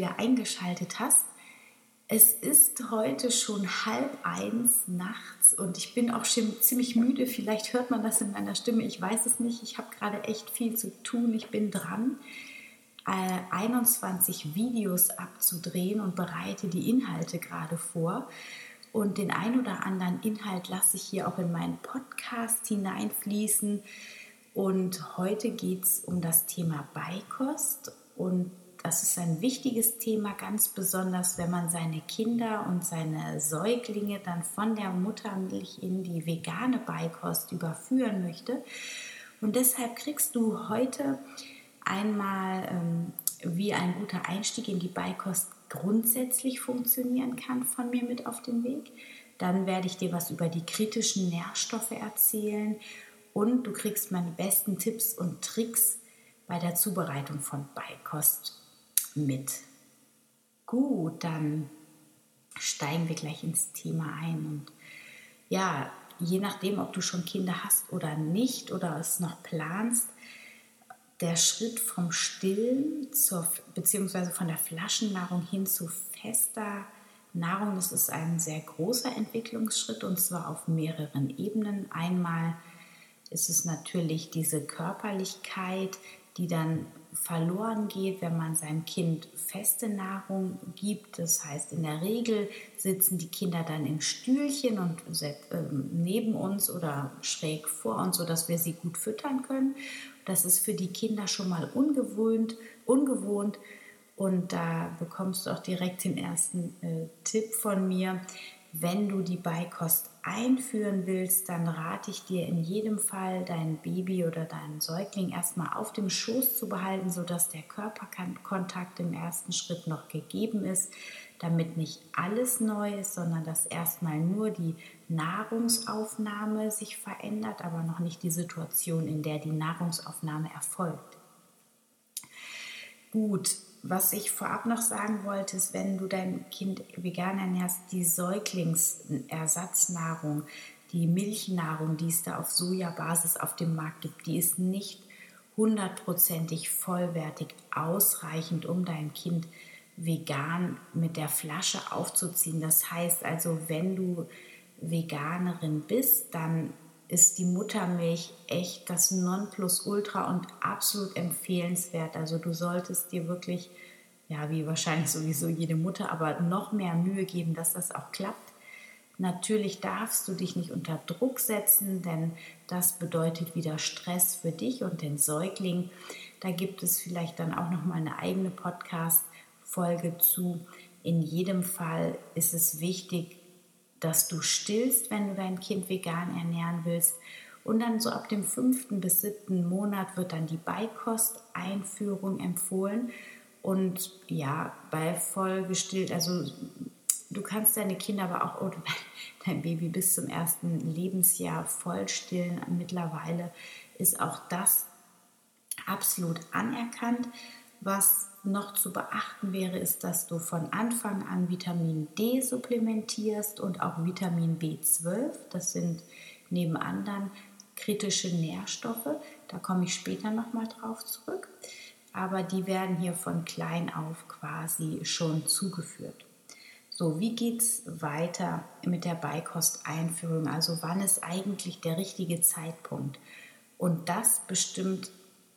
Wieder eingeschaltet hast. Es ist heute schon halb eins nachts und ich bin auch schon ziemlich müde. Vielleicht hört man das in meiner Stimme, ich weiß es nicht. Ich habe gerade echt viel zu tun. Ich bin dran, 21 äh, Videos abzudrehen und bereite die Inhalte gerade vor. Und den ein oder anderen Inhalt lasse ich hier auch in meinen Podcast hineinfließen. Und heute geht es um das Thema Beikost und das ist ein wichtiges Thema, ganz besonders, wenn man seine Kinder und seine Säuglinge dann von der Muttermilch in die vegane Beikost überführen möchte. Und deshalb kriegst du heute einmal, ähm, wie ein guter Einstieg in die Beikost grundsätzlich funktionieren kann, von mir mit auf den Weg. Dann werde ich dir was über die kritischen Nährstoffe erzählen und du kriegst meine besten Tipps und Tricks bei der Zubereitung von Beikost mit. Gut, dann steigen wir gleich ins Thema ein. Und ja, je nachdem, ob du schon Kinder hast oder nicht oder es noch planst, der Schritt vom Stillen zur, beziehungsweise von der Flaschennahrung hin zu fester Nahrung, das ist ein sehr großer Entwicklungsschritt und zwar auf mehreren Ebenen. Einmal ist es natürlich diese Körperlichkeit, die dann verloren geht, wenn man seinem Kind feste Nahrung gibt. Das heißt, in der Regel sitzen die Kinder dann in Stühlchen und ähm, neben uns oder schräg vor uns, sodass wir sie gut füttern können. Das ist für die Kinder schon mal ungewohnt, ungewohnt. Und da bekommst du auch direkt den ersten äh, Tipp von mir. Wenn du die Beikost einführen willst, dann rate ich dir in jedem Fall, dein Baby oder deinen Säugling erstmal auf dem Schoß zu behalten, sodass der Körperkontakt im ersten Schritt noch gegeben ist, damit nicht alles neu ist, sondern dass erstmal nur die Nahrungsaufnahme sich verändert, aber noch nicht die Situation, in der die Nahrungsaufnahme erfolgt. Gut, was ich vorab noch sagen wollte, ist, wenn du dein Kind vegan ernährst, die Säuglingsersatznahrung, die Milchnahrung, die es da auf Sojabasis auf dem Markt gibt, die ist nicht hundertprozentig vollwertig ausreichend, um dein Kind vegan mit der Flasche aufzuziehen. Das heißt also, wenn du Veganerin bist, dann ist die Muttermilch echt das Nonplusultra und absolut empfehlenswert. Also du solltest dir wirklich, ja, wie wahrscheinlich sowieso jede Mutter, aber noch mehr Mühe geben, dass das auch klappt. Natürlich darfst du dich nicht unter Druck setzen, denn das bedeutet wieder Stress für dich und den Säugling. Da gibt es vielleicht dann auch noch mal eine eigene Podcast Folge zu. In jedem Fall ist es wichtig, dass du stillst, wenn du dein Kind vegan ernähren willst. Und dann so ab dem fünften bis siebten Monat wird dann die Beikosteinführung empfohlen. Und ja, bei voll gestillt, also du kannst deine Kinder aber auch oder dein Baby bis zum ersten Lebensjahr voll stillen. Mittlerweile ist auch das absolut anerkannt. Was noch zu beachten wäre, ist, dass du von Anfang an Vitamin D supplementierst und auch Vitamin B12. Das sind neben anderen kritische Nährstoffe. Da komme ich später nochmal drauf zurück. Aber die werden hier von klein auf quasi schon zugeführt. So, wie geht es weiter mit der Beikosteinführung? Also wann ist eigentlich der richtige Zeitpunkt? Und das bestimmt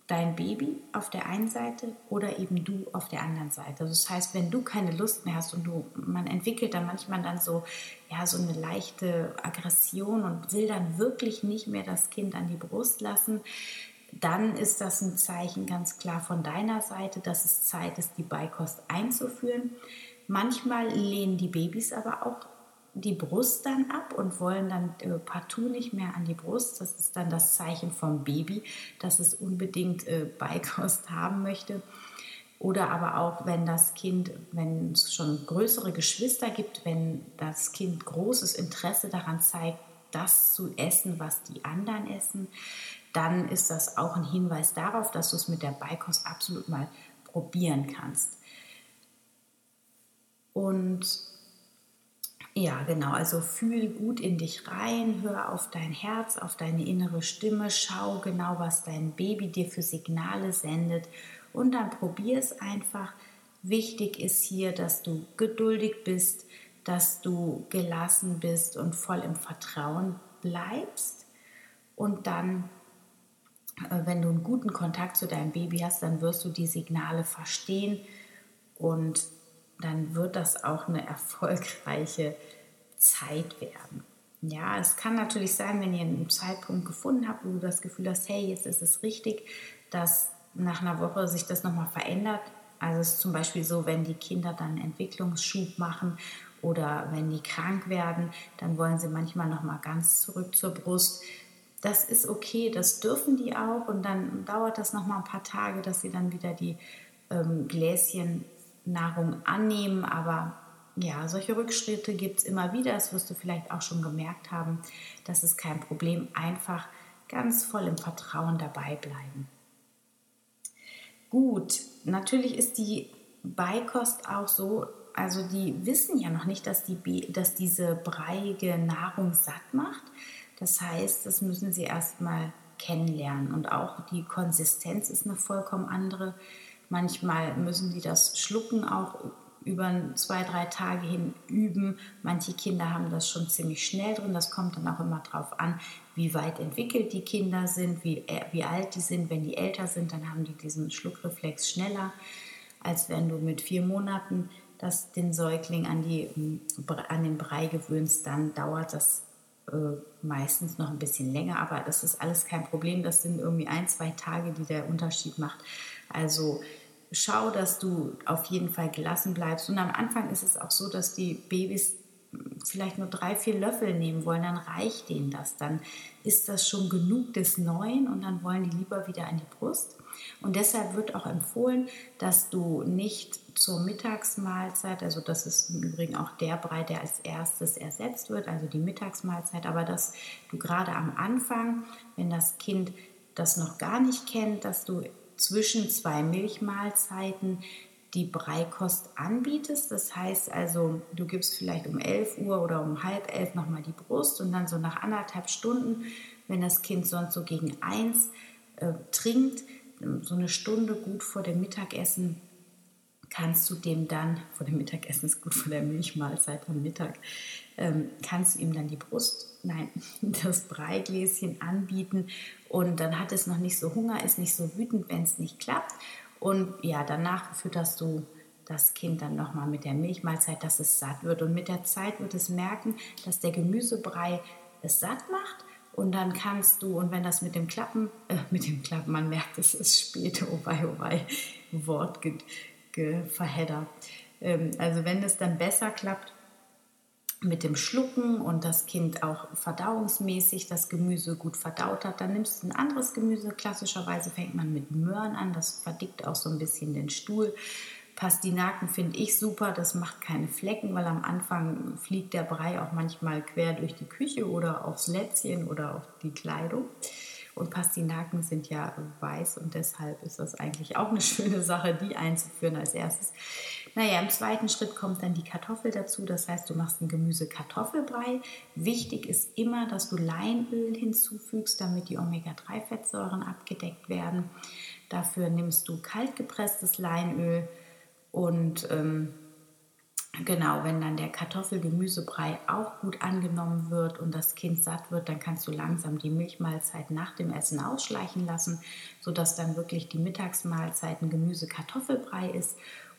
dein Baby auf der einen Seite oder eben du auf der anderen Seite. Also das heißt, wenn du keine Lust mehr hast und du, man entwickelt dann manchmal dann so, ja, so eine leichte Aggression und will dann wirklich nicht mehr das Kind an die Brust lassen, dann ist das ein Zeichen ganz klar von deiner Seite, dass es Zeit ist, die Beikost einzuführen. Manchmal lehnen die Babys aber auch die Brust dann ab und wollen dann äh, partout nicht mehr an die Brust. Das ist dann das Zeichen vom Baby, dass es unbedingt äh, Beikost haben möchte. Oder aber auch, wenn das Kind, wenn es schon größere Geschwister gibt, wenn das Kind großes Interesse daran zeigt, das zu essen, was die anderen essen, dann ist das auch ein Hinweis darauf, dass du es mit der Beikost absolut mal probieren kannst. Und ja, genau, also fühl gut in dich rein, hör auf dein Herz, auf deine innere Stimme, schau genau, was dein Baby dir für Signale sendet und dann probier es einfach. Wichtig ist hier, dass du geduldig bist, dass du gelassen bist und voll im Vertrauen bleibst. Und dann, äh, wenn du einen guten Kontakt zu deinem Baby hast, dann wirst du die Signale verstehen und dann wird das auch eine erfolgreiche Zeit werden. Ja, es kann natürlich sein, wenn ihr einen Zeitpunkt gefunden habt, wo du das Gefühl hast, hey, jetzt ist es richtig, dass nach einer Woche sich das nochmal verändert. Also es ist zum Beispiel so, wenn die Kinder dann Entwicklungsschub machen oder wenn die krank werden, dann wollen sie manchmal nochmal ganz zurück zur Brust. Das ist okay, das dürfen die auch und dann dauert das nochmal ein paar Tage, dass sie dann wieder die ähm, Gläschen Nahrung annehmen. Aber ja, solche Rückschritte gibt es immer wieder. Das wirst du vielleicht auch schon gemerkt haben. Das ist kein Problem. Einfach ganz voll im Vertrauen dabei bleiben. Gut, natürlich ist die Beikost auch so, also die wissen ja noch nicht, dass, die, dass diese breiige Nahrung satt macht. Das heißt, das müssen sie erstmal kennenlernen. Und auch die Konsistenz ist eine vollkommen andere. Manchmal müssen die das Schlucken auch über zwei, drei Tage hin üben. Manche Kinder haben das schon ziemlich schnell drin. Das kommt dann auch immer darauf an, wie weit entwickelt die Kinder sind, wie, äh, wie alt die sind. Wenn die älter sind, dann haben die diesen Schluckreflex schneller, als wenn du mit vier Monaten das, den Säugling an, die, an den Brei gewöhnst. Dann dauert das äh, meistens noch ein bisschen länger, aber das ist alles kein Problem. Das sind irgendwie ein, zwei Tage, die der Unterschied macht. Also schau, dass du auf jeden Fall gelassen bleibst. Und am Anfang ist es auch so, dass die Babys vielleicht nur drei, vier Löffel nehmen wollen, dann reicht denen das. Dann ist das schon genug des Neuen und dann wollen die lieber wieder an die Brust. Und deshalb wird auch empfohlen, dass du nicht zur Mittagsmahlzeit, also das ist im Übrigen auch der Brei, der als erstes ersetzt wird, also die Mittagsmahlzeit, aber dass du gerade am Anfang, wenn das Kind das noch gar nicht kennt, dass du zwischen zwei Milchmahlzeiten die Breikost anbietest. Das heißt also, du gibst vielleicht um 11 Uhr oder um halb elf nochmal die Brust und dann so nach anderthalb Stunden, wenn das Kind sonst so gegen eins äh, trinkt, so eine Stunde gut vor dem Mittagessen, kannst du dem dann, vor dem Mittagessen ist gut vor der Milchmahlzeit am Mittag, ähm, kannst du ihm dann die Brust, nein, das Breigläschen anbieten und dann hat es noch nicht so Hunger, ist nicht so wütend, wenn es nicht klappt. Und ja, danach fütterst du das Kind dann nochmal mit der Milchmahlzeit, dass es satt wird. Und mit der Zeit wird es merken, dass der Gemüsebrei es satt macht. Und dann kannst du, und wenn das mit dem Klappen, äh, mit dem Klappen, man merkt, es ist spät, oh wei, oh wei, Wort verheddert. Ähm, also wenn es dann besser klappt, mit dem Schlucken und das Kind auch verdauungsmäßig das Gemüse gut verdaut hat, dann nimmst du ein anderes Gemüse. Klassischerweise fängt man mit Möhren an, das verdickt auch so ein bisschen den Stuhl. Pastinaken finde ich super, das macht keine Flecken, weil am Anfang fliegt der Brei auch manchmal quer durch die Küche oder aufs Lätzchen oder auf die Kleidung. Und Pastinaken sind ja weiß und deshalb ist das eigentlich auch eine schöne Sache, die einzuführen als erstes. Naja, im zweiten Schritt kommt dann die Kartoffel dazu. Das heißt, du machst einen Gemüse-Kartoffelbrei. Wichtig ist immer, dass du Leinöl hinzufügst, damit die Omega-3-Fettsäuren abgedeckt werden. Dafür nimmst du kaltgepresstes Leinöl und ähm, Genau, wenn dann der Kartoffelgemüsebrei auch gut angenommen wird und das Kind satt wird, dann kannst du langsam die Milchmahlzeit nach dem Essen ausschleichen lassen, sodass dann wirklich die Mittagsmahlzeit ein Gemüse-Kartoffelbrei ist.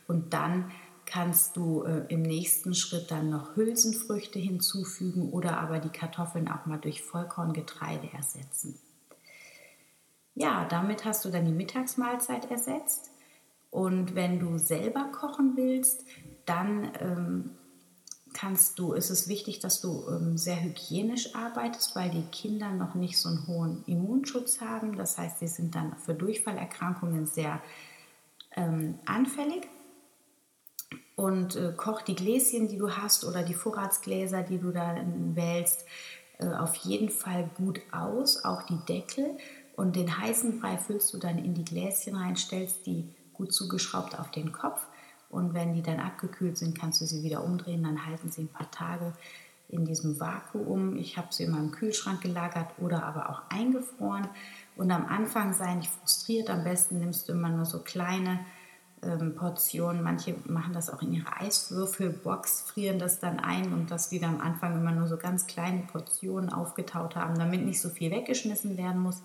Und dann kannst du äh, im nächsten Schritt dann noch Hülsenfrüchte hinzufügen oder aber die Kartoffeln auch mal durch Vollkorngetreide ersetzen. Ja, damit hast du dann die Mittagsmahlzeit ersetzt. Und wenn du selber kochen willst, dann ähm, kannst du, ist es wichtig, dass du ähm, sehr hygienisch arbeitest, weil die Kinder noch nicht so einen hohen Immunschutz haben. Das heißt, sie sind dann für Durchfallerkrankungen sehr ähm, anfällig und äh, koch die Gläschen, die du hast oder die Vorratsgläser, die du da wählst, äh, auf jeden Fall gut aus, auch die Deckel. Und den heißen Brei füllst du dann in die Gläschen rein, stellst die gut zugeschraubt auf den Kopf. Und wenn die dann abgekühlt sind, kannst du sie wieder umdrehen. Dann halten sie ein paar Tage in diesem Vakuum. Ich habe sie in meinem Kühlschrank gelagert oder aber auch eingefroren. Und am Anfang sei nicht frustriert. Am besten nimmst du immer nur so kleine ähm, Portionen. Manche machen das auch in ihre Eiswürfelbox, frieren das dann ein und das wieder am Anfang immer nur so ganz kleine Portionen aufgetaut haben, damit nicht so viel weggeschmissen werden muss.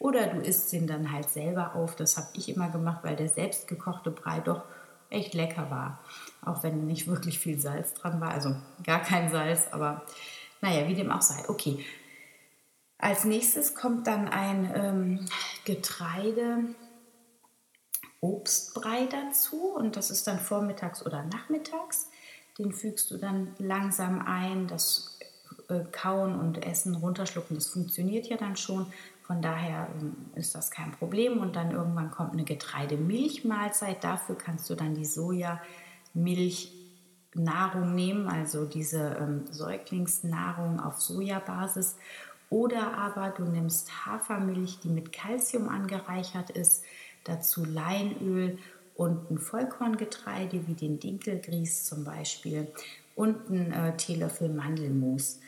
Oder du isst ihn dann halt selber auf. Das habe ich immer gemacht, weil der selbstgekochte Brei doch echt lecker war. Auch wenn nicht wirklich viel Salz dran war. Also gar kein Salz, aber naja, wie dem auch sei. Okay. Als nächstes kommt dann ein ähm, Getreide. Obstbrei dazu und das ist dann vormittags oder nachmittags. Den fügst du dann langsam ein. Das äh, Kauen und Essen, Runterschlucken, das funktioniert ja dann schon. Von daher ähm, ist das kein Problem. Und dann irgendwann kommt eine Getreidemilchmahlzeit. Dafür kannst du dann die Sojamilchnahrung nehmen, also diese ähm, Säuglingsnahrung auf Sojabasis. Oder aber du nimmst Hafermilch, die mit Kalzium angereichert ist, dazu Leinöl und ein Vollkorngetreide wie den Dinkelgrieß zum Beispiel und ein äh, Teelöffel Mandelmus.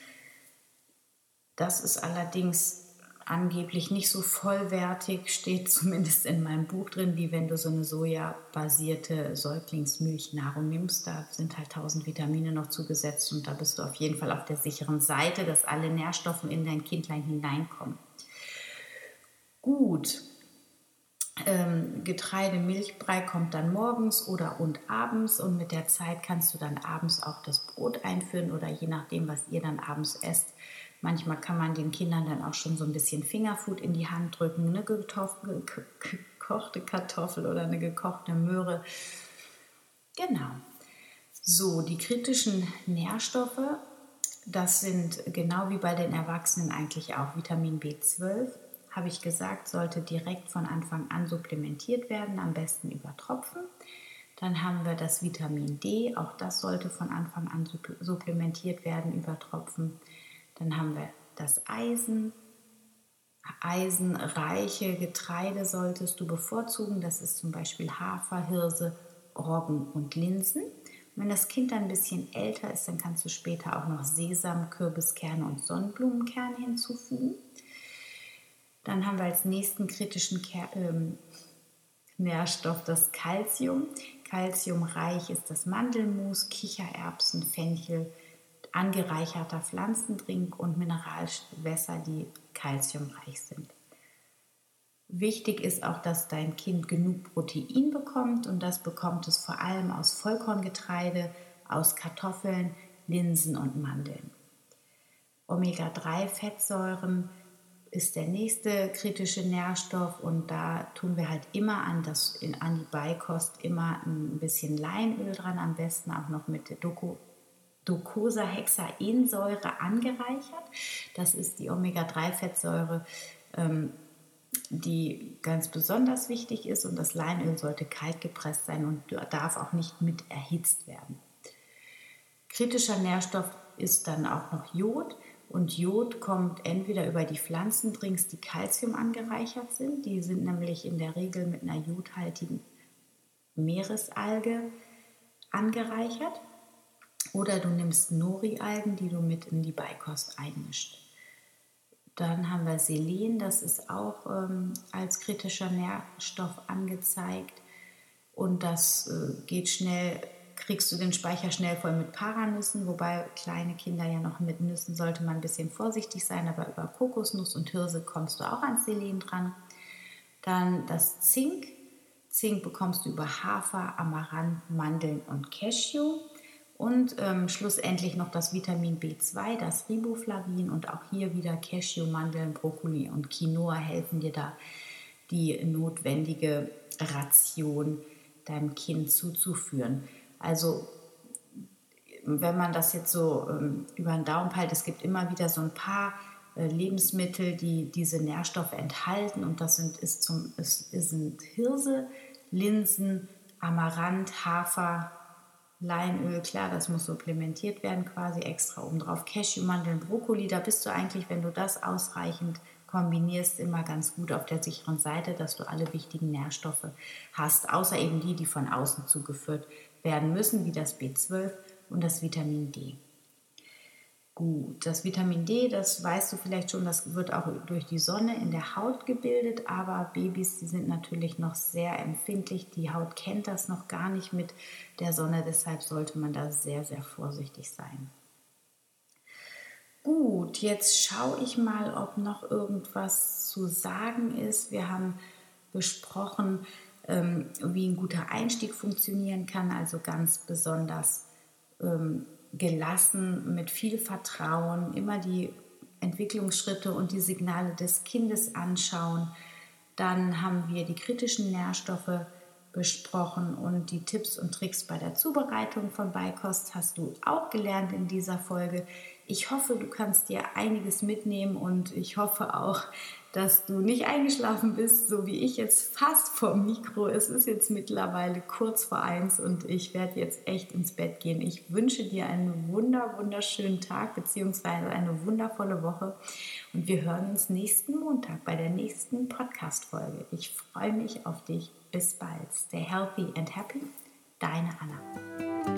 Das ist allerdings angeblich nicht so vollwertig, steht zumindest in meinem Buch drin, wie wenn du so eine sojabasierte Säuglingsmilchnahrung nimmst. Da sind halt tausend Vitamine noch zugesetzt und da bist du auf jeden Fall auf der sicheren Seite, dass alle Nährstoffe in dein Kindlein hineinkommen. Gut. Ähm, Getreide, Milchbrei kommt dann morgens oder und abends und mit der Zeit kannst du dann abends auch das Brot einführen oder je nachdem, was ihr dann abends esst, Manchmal kann man den Kindern dann auch schon so ein bisschen Fingerfood in die Hand drücken, eine gekochte Kartoffel oder eine gekochte Möhre. Genau. So, die kritischen Nährstoffe, das sind genau wie bei den Erwachsenen eigentlich auch Vitamin B12, habe ich gesagt, sollte direkt von Anfang an supplementiert werden, am besten über Tropfen. Dann haben wir das Vitamin D, auch das sollte von Anfang an supplementiert werden über Tropfen. Dann haben wir das Eisen. Eisenreiche Getreide solltest du bevorzugen. Das ist zum Beispiel Hafer, Hirse, Roggen und Linsen. wenn das Kind dann ein bisschen älter ist, dann kannst du später auch noch Sesam, Kürbiskerne und Sonnenblumenkerne hinzufügen. Dann haben wir als nächsten kritischen Ker ähm, Nährstoff das Calcium. Calciumreich ist das Mandelmus, Kichererbsen, Fenchel, angereicherter Pflanzendrink und Mineralwässer, die kalziumreich sind. Wichtig ist auch, dass dein Kind genug Protein bekommt und das bekommt es vor allem aus Vollkorngetreide, aus Kartoffeln, Linsen und Mandeln. Omega-3-Fettsäuren ist der nächste kritische Nährstoff und da tun wir halt immer an, das, an die Beikost immer ein bisschen Leinöl dran, am besten auch noch mit Doku, Docosahexaensäure angereichert. Das ist die Omega-3-Fettsäure, ähm, die ganz besonders wichtig ist und das Leinöl sollte kalt gepresst sein und darf auch nicht mit erhitzt werden. Kritischer Nährstoff ist dann auch noch Jod. Und Jod kommt entweder über die Pflanzendrinks, die Calcium angereichert sind. Die sind nämlich in der Regel mit einer jodhaltigen Meeresalge angereichert. Oder du nimmst Nori-Algen, die du mit in die Beikost einmischt. Dann haben wir Selen, das ist auch ähm, als kritischer Nährstoff angezeigt. Und das äh, geht schnell, kriegst du den Speicher schnell voll mit Paranüssen, wobei kleine Kinder ja noch mit Nüssen sollte man ein bisschen vorsichtig sein, aber über Kokosnuss und Hirse kommst du auch ans Selen dran. Dann das Zink. Zink bekommst du über Hafer, Amaranth, Mandeln und Cashew. Und ähm, schlussendlich noch das Vitamin B2, das Riboflavin und auch hier wieder Cashew, Mandeln, Brokkoli und Quinoa helfen dir da, die notwendige Ration deinem Kind zuzuführen. Also wenn man das jetzt so ähm, über den Daumen peilt, es gibt immer wieder so ein paar äh, Lebensmittel, die diese Nährstoffe enthalten und das sind, ist zum, ist, sind Hirse, Linsen, Amaranth, Hafer, Leinöl, klar, das muss supplementiert werden, quasi extra obendrauf. Cashewmandeln, Brokkoli, da bist du eigentlich, wenn du das ausreichend kombinierst, immer ganz gut auf der sicheren Seite, dass du alle wichtigen Nährstoffe hast, außer eben die, die von außen zugeführt werden müssen, wie das B12 und das Vitamin D. Gut, das Vitamin D, das weißt du vielleicht schon, das wird auch durch die Sonne in der Haut gebildet, aber Babys, die sind natürlich noch sehr empfindlich. Die Haut kennt das noch gar nicht mit der Sonne, deshalb sollte man da sehr, sehr vorsichtig sein. Gut, jetzt schaue ich mal, ob noch irgendwas zu sagen ist. Wir haben besprochen, ähm, wie ein guter Einstieg funktionieren kann, also ganz besonders ähm, gelassen, mit viel Vertrauen, immer die Entwicklungsschritte und die Signale des Kindes anschauen. Dann haben wir die kritischen Nährstoffe besprochen und die Tipps und Tricks bei der Zubereitung von Beikost hast du auch gelernt in dieser Folge. Ich hoffe, du kannst dir einiges mitnehmen und ich hoffe auch, dass du nicht eingeschlafen bist, so wie ich jetzt fast vom Mikro. Es ist jetzt mittlerweile kurz vor eins und ich werde jetzt echt ins Bett gehen. Ich wünsche dir einen wunder, wunderschönen Tag bzw. eine wundervolle Woche und wir hören uns nächsten Montag bei der nächsten Podcast-Folge. Ich freue mich auf dich. Bis bald. Stay healthy and happy. Deine Anna.